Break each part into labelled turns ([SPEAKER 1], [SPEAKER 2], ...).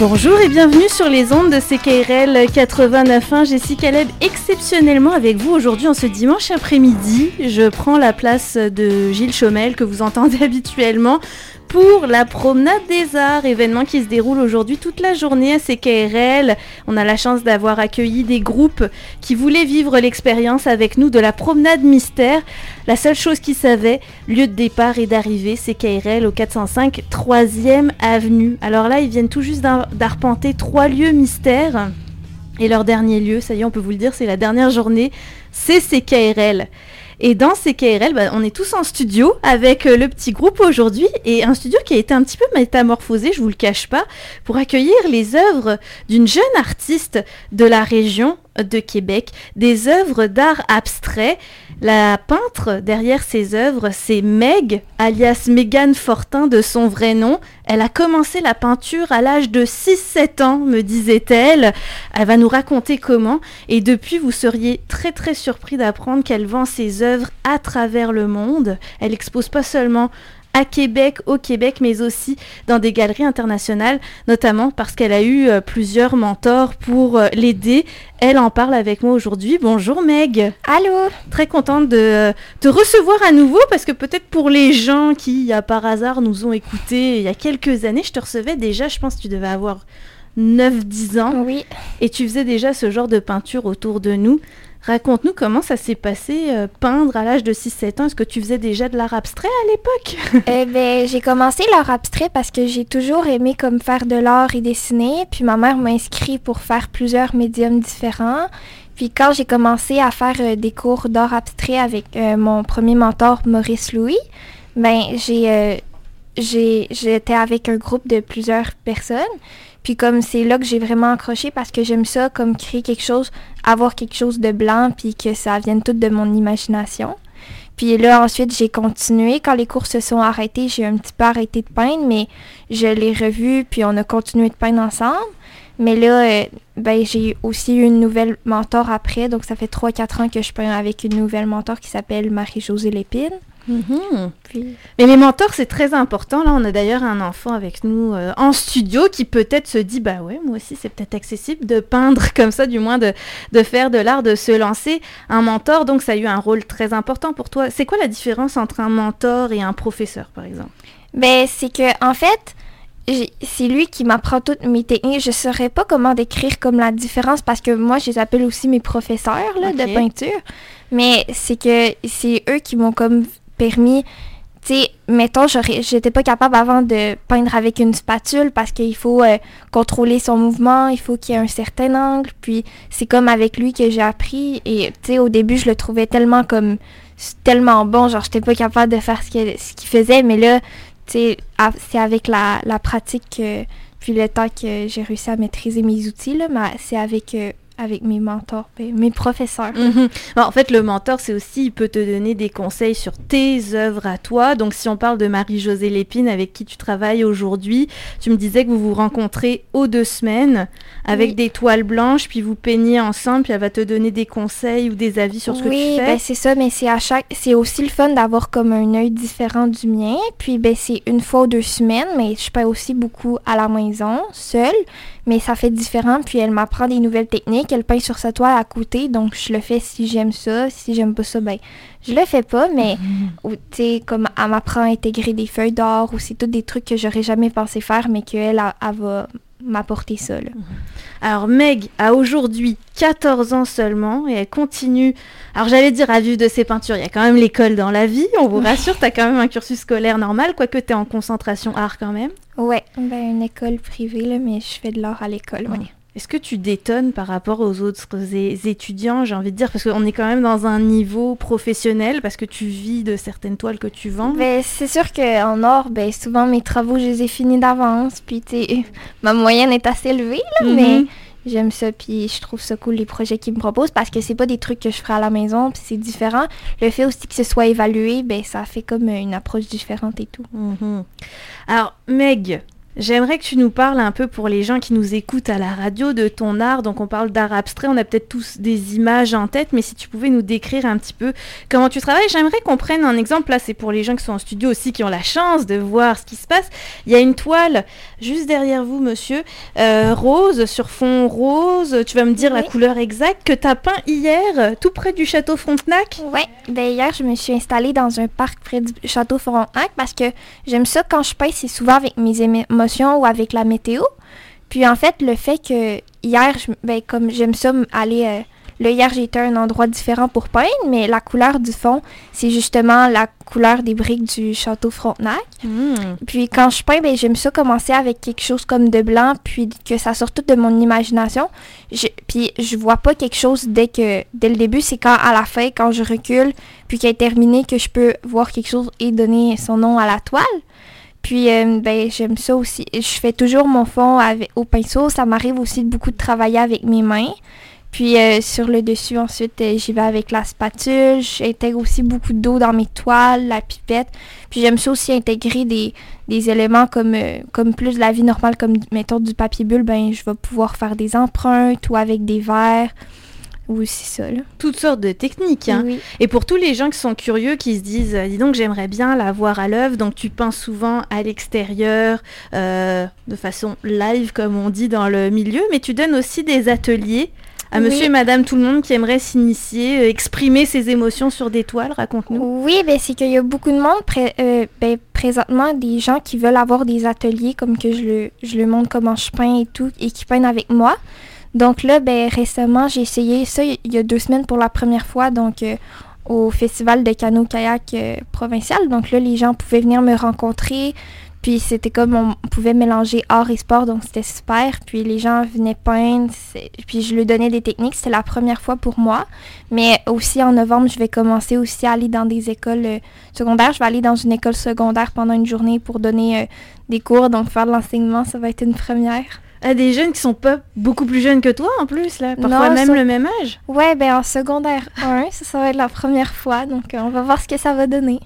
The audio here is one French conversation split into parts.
[SPEAKER 1] Bonjour et bienvenue sur les ondes de CKRL 89.1. Jessie Caleb exceptionnellement avec vous aujourd'hui en ce dimanche après-midi. Je prends la place de Gilles Chaumel que vous entendez habituellement pour la promenade des arts, événement qui se déroule aujourd'hui toute la journée à CKRL. On a la chance d'avoir accueilli des groupes qui voulaient vivre l'expérience avec nous de la promenade mystère. La seule chose qu'ils savaient, lieu de départ et d'arrivée, CKRL au 405 3e avenue. Alors là, ils viennent tout juste d'arpenter trois lieux mystères. Et leur dernier lieu, ça y est, on peut vous le dire, c'est la dernière journée, c'est CKRL. Et dans ces KRL, bah, on est tous en studio avec euh, le petit groupe aujourd'hui et un studio qui a été un petit peu métamorphosé, je vous le cache pas, pour accueillir les œuvres d'une jeune artiste de la région de Québec, des œuvres d'art abstrait. La peintre derrière ces œuvres, c'est Meg, alias Megan Fortin de son vrai nom. Elle a commencé la peinture à l'âge de 6-7 ans, me disait-elle. Elle va nous raconter comment. Et depuis, vous seriez très très surpris d'apprendre qu'elle vend ses œuvres à travers le monde. Elle expose pas seulement à Québec, au Québec, mais aussi dans des galeries internationales, notamment parce qu'elle a eu euh, plusieurs mentors pour euh, l'aider. Elle en parle avec moi aujourd'hui. Bonjour Meg.
[SPEAKER 2] Allô.
[SPEAKER 1] Très contente de euh, te recevoir à nouveau parce que peut-être pour les gens qui, par hasard, nous ont écoutés il y a quelques années, je te recevais déjà, je pense que tu devais avoir 9-10 ans.
[SPEAKER 2] Oui.
[SPEAKER 1] Et tu faisais déjà ce genre de peinture autour de nous. Raconte-nous comment ça s'est passé, euh, peindre à l'âge de 6-7 ans. Est-ce que tu faisais déjà de l'art abstrait à l'époque?
[SPEAKER 2] eh ben, j'ai commencé l'art abstrait parce que j'ai toujours aimé comme faire de l'art et dessiner. Puis ma mère m'a inscrit pour faire plusieurs médiums différents. Puis quand j'ai commencé à faire euh, des cours d'art abstrait avec euh, mon premier mentor Maurice Louis, ben j'ai j'étais avec un groupe de plusieurs personnes. Puis comme c'est là que j'ai vraiment accroché parce que j'aime ça, comme créer quelque chose, avoir quelque chose de blanc, puis que ça vienne tout de mon imagination. Puis là, ensuite, j'ai continué. Quand les cours se sont arrêtés, j'ai un petit peu arrêté de peindre, mais je l'ai revu, puis on a continué de peindre ensemble. Mais là, euh, ben, j'ai aussi eu une nouvelle mentor après, donc ça fait 3-4 ans que je peins avec une nouvelle mentor qui s'appelle Marie-Josée Lépine.
[SPEAKER 1] Mhm. Mais les mentors, c'est très important. Là, on a d'ailleurs un enfant avec nous euh, en studio qui peut-être se dit, bah ouais, moi aussi, c'est peut-être accessible de peindre comme ça, du moins de, de faire de l'art, de se lancer. Un mentor, donc ça a eu un rôle très important pour toi. C'est quoi la différence entre un mentor et un professeur, par exemple?
[SPEAKER 2] Ben, c'est que en fait, c'est lui qui m'apprend toutes mes techniques. Je ne saurais pas comment décrire comme la différence parce que moi, je les appelle aussi mes professeurs là, de peinture. Mais c'est que c'est eux qui m'ont comme permis, tu sais, mettons, j'étais pas capable avant de peindre avec une spatule parce qu'il faut euh, contrôler son mouvement, il faut qu'il y ait un certain angle, puis c'est comme avec lui que j'ai appris, et tu sais, au début, je le trouvais tellement comme, tellement bon, genre, j'étais pas capable de faire ce qu'il faisait, mais là, tu sais, c'est avec la, pratique, puis le temps que j'ai réussi à maîtriser mes outils, là, c'est avec euh, avec mes mentors, ben, mes professeurs.
[SPEAKER 1] Mhm. en fait, le mentor, c'est aussi, il peut te donner des conseils sur tes œuvres à toi. Donc, si on parle de Marie-Josée Lépine, avec qui tu travailles aujourd'hui, tu me disais que vous vous rencontrez aux deux semaines avec des toiles blanches, puis vous peignez ensemble, puis elle va te donner des conseils ou des avis sur ce que tu fais.
[SPEAKER 2] Oui, c'est ça, mais c'est à chaque, c'est aussi le fun d'avoir comme un œil différent du mien. Puis, ben, c'est une fois ou deux semaines, mais je peins aussi beaucoup à la maison, seule mais ça fait différent. Puis elle m'apprend des nouvelles techniques. Elle peint sur sa toile à côté, donc je le fais si j'aime ça. Si j'aime pas ça, ben je le fais pas. Mais tu sais, comme elle m'apprend à intégrer des feuilles d'or ou c'est tous des trucs que j'aurais jamais pensé faire, mais qu'elle elle, va m'apporter ça. Là.
[SPEAKER 1] Alors Meg a aujourd'hui 14 ans seulement et elle continue, alors j'allais dire à vivre de ses peintures, il y a quand même l'école dans la vie, on vous rassure, tu as quand même un cursus scolaire normal, quoique tu es en concentration art quand même.
[SPEAKER 2] Ouais, ben, une école privée, là, mais je fais de l'art à l'école.
[SPEAKER 1] Est-ce que tu détonnes par rapport aux autres étudiants, j'ai envie de dire, parce qu'on est quand même dans un niveau professionnel, parce que tu vis de certaines toiles que tu vends
[SPEAKER 2] ben, C'est sûr qu'en or, ben, souvent mes travaux, je les ai finis d'avance, puis ma moyenne est assez élevée, mm-hmm. mais j'aime ça, puis je trouve ça cool les projets qu'ils me proposent, parce que c'est pas des trucs que je ferai à la maison, puis c'est différent. Le fait aussi que ce soit évalué, ben, ça fait comme une approche différente et tout.
[SPEAKER 1] Mm-hmm. Alors, Meg, J'aimerais que tu nous parles un peu pour les gens qui nous écoutent à la radio de ton art. Donc on parle d'art abstrait, on a peut-être tous des images en tête, mais si tu pouvais nous décrire un petit peu comment tu travailles, j'aimerais qu'on prenne un exemple. Là, c'est pour les gens qui sont en studio aussi, qui ont la chance de voir ce qui se passe. Il y a une toile juste derrière vous, monsieur, euh, rose, sur fond rose. Tu vas me dire la couleur exacte que tu as peint hier, tout près du château Frontenac.
[SPEAKER 2] Oui, ben hier, je me suis installée dans un parc près du château Frontenac parce que j'aime ça quand je peins, c'est souvent avec mes émotions ou avec la météo. Puis en fait, le fait que hier, ben, comme j'aime ça aller... Euh, le hier, j'étais à un endroit différent pour peindre, mais la couleur du fond, c'est justement la couleur des briques du château Frontenac. Hmm. Puis quand je peins, ben, j'aime ça commencer avec quelque chose comme de blanc, puis que ça sort tout de mon imagination. Je, puis je vois pas quelque chose dès que dès le début, c'est quand à la fin, quand je recule, puis qu'elle est terminée, que je peux voir quelque chose et donner son nom à la toile. Puis, euh, ben, j'aime ça aussi. Je fais toujours mon fond au pinceau. Ça m'arrive aussi de beaucoup de travailler avec mes mains. Puis, euh, sur le dessus, ensuite, euh, j'y vais avec la spatule. J'intègre aussi beaucoup d'eau dans mes toiles, la pipette. Puis, j'aime ça aussi intégrer des, des éléments comme, comme plus de la vie normale, comme, mettons, du papier bulle. Ben, je vais pouvoir faire des empreintes ou avec des verres. Oui, c'est ça.
[SPEAKER 1] Toutes sortes de techniques. Hein. Et pour tous les gens qui sont curieux, qui se disent, dis donc, j'aimerais bien la voir à l'œuvre, donc tu peins souvent à l'extérieur, euh, de façon live, comme on dit dans le milieu, mais tu donnes aussi des ateliers à monsieur et madame tout le monde qui aimerait s'initier, euh, exprimer ses émotions sur des toiles, raconte-nous.
[SPEAKER 2] Oui, ben, c'est qu'il y a beaucoup de monde, euh, ben, présentement, des gens qui veulent avoir des ateliers, comme que je le, je le montre comment je peins et tout, et qui peignent avec moi. Donc là, ben, récemment, j'ai essayé ça il y a deux semaines pour la première fois, donc euh, au festival de canot-kayak euh, provincial. Donc là, les gens pouvaient venir me rencontrer. Puis c'était comme on pouvait mélanger art et sport, donc c'était super. Puis les gens venaient peindre, puis je leur donnais des techniques. C'était la première fois pour moi. Mais aussi en novembre, je vais commencer aussi à aller dans des écoles euh, secondaires. Je vais aller dans une école secondaire pendant une journée pour donner des cours, donc faire de l'enseignement, ça va être une première
[SPEAKER 1] à des jeunes qui sont pas beaucoup plus jeunes que toi en plus, là, parfois même le même âge.
[SPEAKER 2] Ouais, ben en secondaire 1, ça, ça va être la première fois, donc euh, on va voir ce que ça va donner.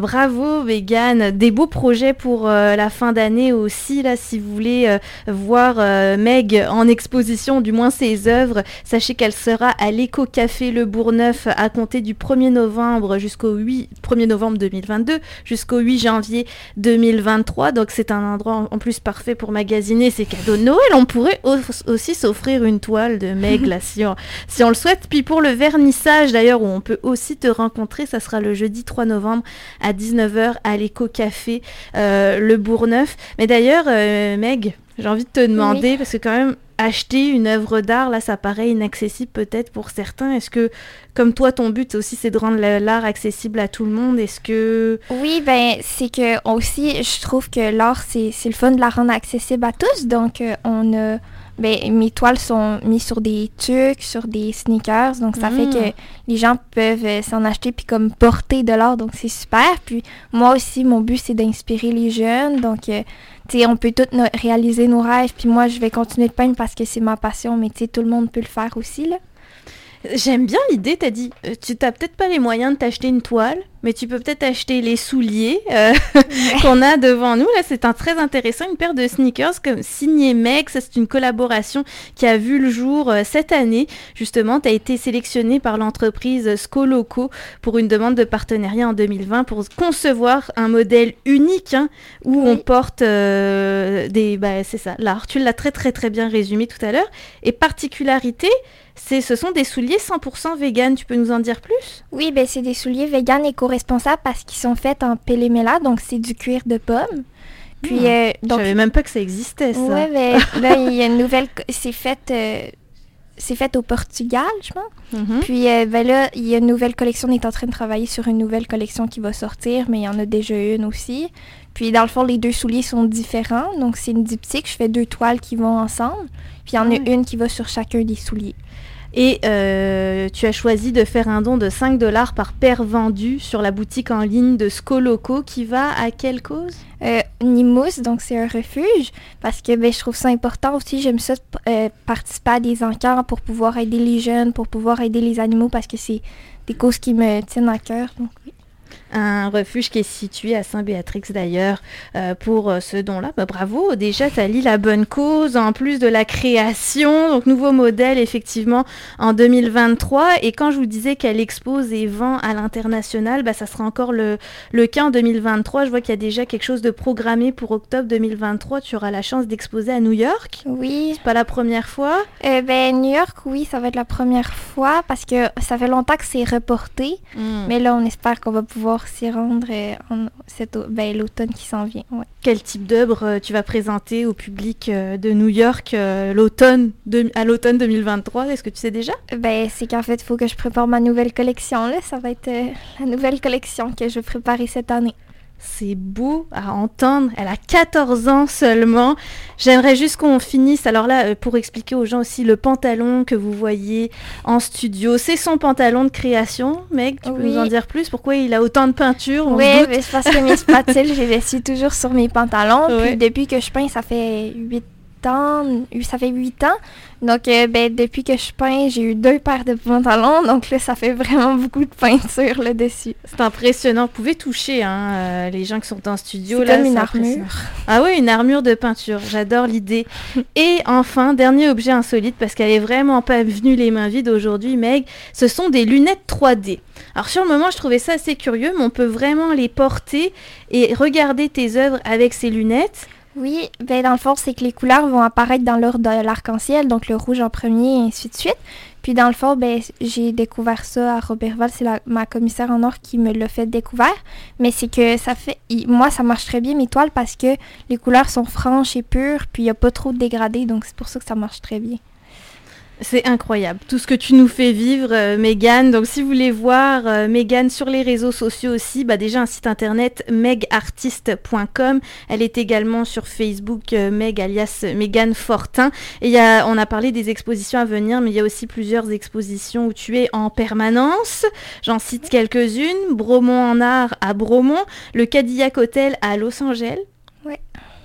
[SPEAKER 1] Bravo Vegan, des beaux projets pour euh, la fin d'année aussi là si vous voulez euh, voir euh, Meg en exposition, du moins ses œuvres, sachez qu'elle sera à l'Éco Café Le Bourgneuf à compter du 1er novembre jusqu'au 8 1er novembre 2022 jusqu'au 8 janvier 2023. Donc c'est un endroit en plus parfait pour magasiner ses cadeaux de Noël. On pourrait aussi s'offrir une toile de Meg là si on, si on le souhaite. Puis pour le vernissage d'ailleurs où on peut aussi te rencontrer, ça sera le jeudi 3 novembre à 19h à l'éco-café euh, Le Bourgneuf. Mais d'ailleurs, euh, Meg, j'ai envie de te demander, parce que quand même, acheter une œuvre d'art, là, ça paraît inaccessible peut-être pour certains. Est-ce que, comme toi, ton but aussi, c'est de rendre l'art accessible à tout le monde? Est-ce que...
[SPEAKER 2] Oui, ben, c'est que aussi, je trouve que l'art, c'est le fun de la rendre accessible à tous. Donc, euh, on a ben, mes toiles sont mises sur des tucs, sur des sneakers, donc ça fait que mm. les gens peuvent euh, s'en acheter puis comme porter de l'art, donc c'est super. Puis moi aussi, mon but c'est d'inspirer les jeunes, donc euh, tu sais, on peut tous réaliser nos rêves. Puis moi, je vais continuer de peindre parce que c'est ma passion, mais tu sais, tout le monde peut le faire aussi là.
[SPEAKER 1] J'aime bien l'idée, t'as dit, euh, tu t'as peut-être pas les moyens de t'acheter une toile, mais tu peux peut-être acheter les souliers euh, qu'on a devant nous. Là, c'est un très intéressant, une paire de sneakers comme signé Meg. Ça, c'est une collaboration qui a vu le jour euh, cette année. Justement, tu as été sélectionné par l'entreprise Scoloco pour une demande de partenariat en 2020 pour concevoir un modèle unique hein, où on porte euh, des... Bah, c'est ça, l'art. Tu l'as très très très bien résumé tout à l'heure. Et particularité, c'est, ce sont des souliers 100% vegan. Tu peux nous en dire plus?
[SPEAKER 2] Oui, ben c'est des souliers vegan éco responsables parce qu'ils sont faits en péléméla, donc c'est du cuir de pomme.
[SPEAKER 1] Puis, hmm. euh, donc, je savais même pas que ça existait, ça.
[SPEAKER 2] Mais là, il y a une nouvelle... C'est fait... Euh, c'est fait au Portugal, je pense. Mm-hmm. Puis euh, ben là, il y a une nouvelle collection. On est en train de travailler sur une nouvelle collection qui va sortir, mais il y en a déjà une aussi. Puis dans le fond, les deux souliers sont différents. Donc c'est une diptyque. Je fais deux toiles qui vont ensemble. Puis il y en a une qui va sur chacun des souliers.
[SPEAKER 1] Et euh, tu as choisi de faire un don de 5 dollars par paire vendue sur la boutique en ligne de Scoloco qui va à quelle cause?
[SPEAKER 2] Euh, Nimous, donc c'est un refuge, parce que ben, je trouve ça important aussi. J'aime ça euh, participer à des encans pour pouvoir aider les jeunes, pour pouvoir aider les animaux, parce que c'est des causes qui me tiennent à cœur.
[SPEAKER 1] Un refuge qui est situé à Saint-Béatrix d'ailleurs euh, pour euh, ce don-là. Bah, bravo, déjà as lu la bonne cause en plus de la création. Donc nouveau modèle effectivement en 2023. Et quand je vous disais qu'elle expose et vend à l'international, bah, ça sera encore le, le cas en 2023. Je vois qu'il y a déjà quelque chose de programmé pour octobre 2023. Tu auras la chance d'exposer à New York.
[SPEAKER 2] Oui.
[SPEAKER 1] C'est pas la première fois.
[SPEAKER 2] Euh, ben, New York, oui, ça va être la première fois parce que ça fait longtemps que c'est reporté.
[SPEAKER 1] Hmm.
[SPEAKER 2] Mais là, on espère qu'on va pouvoir s'y rendre en, cet ben, l'automne qui s'en vient. ouais.
[SPEAKER 1] Quel type d'œuvre euh, tu vas présenter au public euh, de New York euh, l'automne de- à l'automne 2023 Est-ce que tu sais déjà?
[SPEAKER 2] Ben, c'est qu'en fait, il faut que je prépare ma nouvelle collection. Là. Ça va être la nouvelle collection que je vais préparer cette année.
[SPEAKER 1] C'est beau à entendre. Elle a 14 ans seulement. J'aimerais juste qu'on finisse. Alors là, euh, pour expliquer aux gens aussi le pantalon que vous voyez en studio, c'est son pantalon de création. Meg, tu peux
[SPEAKER 2] Oui.
[SPEAKER 1] nous en dire plus? Pourquoi il a autant de peinture
[SPEAKER 2] Oui, c'est parce que mes spatules, je les suis toujours sur mes pantalons.
[SPEAKER 1] Ouais.
[SPEAKER 2] Depuis que je peins, ça fait 8 ans. Ça fait 8 ans. Donc, euh, ben, depuis que je peins, j'ai eu deux paires de pantalons. Donc là, ça fait vraiment beaucoup de peinture là dessus.
[SPEAKER 1] C'est impressionnant. Vous pouvez toucher hein, euh, les gens qui sont en studio.
[SPEAKER 2] C'est comme une armure.
[SPEAKER 1] Ah oui, une armure de peinture. J'adore l'idée. Et enfin, dernier objet insolite, parce qu'elle est vraiment pas venue les mains vides aujourd'hui, Meg, ce sont des lunettes 3D. Alors sur le moment, je trouvais ça assez curieux, mais on peut vraiment les porter et regarder tes œuvres avec ces lunettes.
[SPEAKER 2] Oui, ben dans le fond, c'est que les couleurs vont apparaître dans l'ordre de l'arc-en-ciel, donc le rouge en premier et ainsi de suite. Puis dans le fond, ben, j'ai découvert ça à Robertval, c'est ma commissaire en or qui me l'a fait découvert. Mais c'est que ça fait, moi ça marche très bien mes toiles parce que les couleurs sont franches et pures, puis il n'y a pas trop de dégradés, donc c'est pour ça que ça marche très bien.
[SPEAKER 1] C'est incroyable, tout ce que tu nous fais vivre, euh, Mégane. Donc, si vous voulez voir euh, Mégane sur les réseaux sociaux aussi, bah, déjà un site internet megartiste.com. Elle est également sur Facebook, euh, Meg alias Mégane Fortin. Et il y a, on a parlé des expositions à venir, mais il y a aussi plusieurs expositions où tu es en permanence. J'en cite quelques-unes. Bromont en art à Bromont, le Cadillac Hotel à Los Angeles.
[SPEAKER 2] Ouais.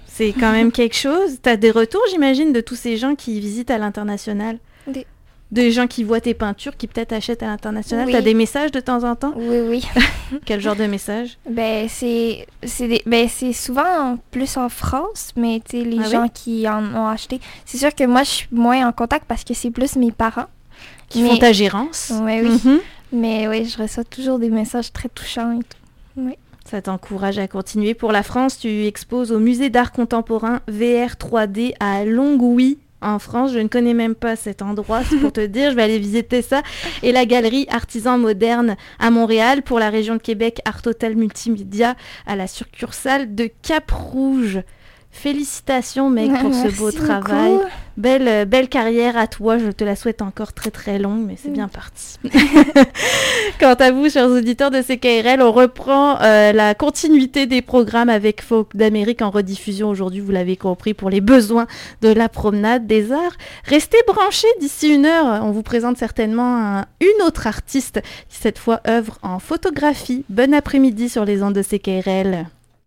[SPEAKER 1] C'est quand même quelque chose. Tu as des retours, j'imagine, de tous ces gens qui visitent à l'international?
[SPEAKER 2] Des-
[SPEAKER 1] des gens qui voient tes peintures, qui peut-être achètent à l'international.
[SPEAKER 2] Oui.
[SPEAKER 1] T'as des messages de temps en temps
[SPEAKER 2] Oui, oui.
[SPEAKER 1] Quel genre de message
[SPEAKER 2] ben c'est c'est ben c'est souvent plus en France, mais tu les
[SPEAKER 1] Ah oui?
[SPEAKER 2] gens qui en ont acheté. C'est sûr que moi je suis moins en contact parce que c'est plus mes parents.
[SPEAKER 1] Qui
[SPEAKER 2] Mais-
[SPEAKER 1] font ta gérance
[SPEAKER 2] Ouais, oui.
[SPEAKER 1] Mhm.
[SPEAKER 2] Mais oui, je reçois toujours des messages très touchants et tout.
[SPEAKER 1] Ça t'encourage à continuer. Pour la France, tu exposes au musée d'art contemporain VR 3D à Longwy. En France, je ne connais même pas cet endroit, c'est pour te dire, je vais aller visiter ça. Et la galerie Artisans Modernes à Montréal pour la région de Québec, Art Hotel Multimédia à la succursale de Cap-Rouge. Félicitations, mec, pour ce beau travail.
[SPEAKER 2] beaucoup.
[SPEAKER 1] Belle, euh, belle carrière à toi, je te la souhaite encore très très longue, mais c'est
[SPEAKER 2] Mm.
[SPEAKER 1] bien parti. Quant à vous, chers auditeurs de CKRL, on reprend euh, la continuité des programmes avec Folk d'Amérique en rediffusion aujourd'hui, vous l'avez compris, pour les besoins de la promenade des arts. Restez branchés d'ici une heure, on vous présente certainement un- une autre artiste qui cette fois œuvre en photographie. Bon après-midi sur les ondes de CKRL.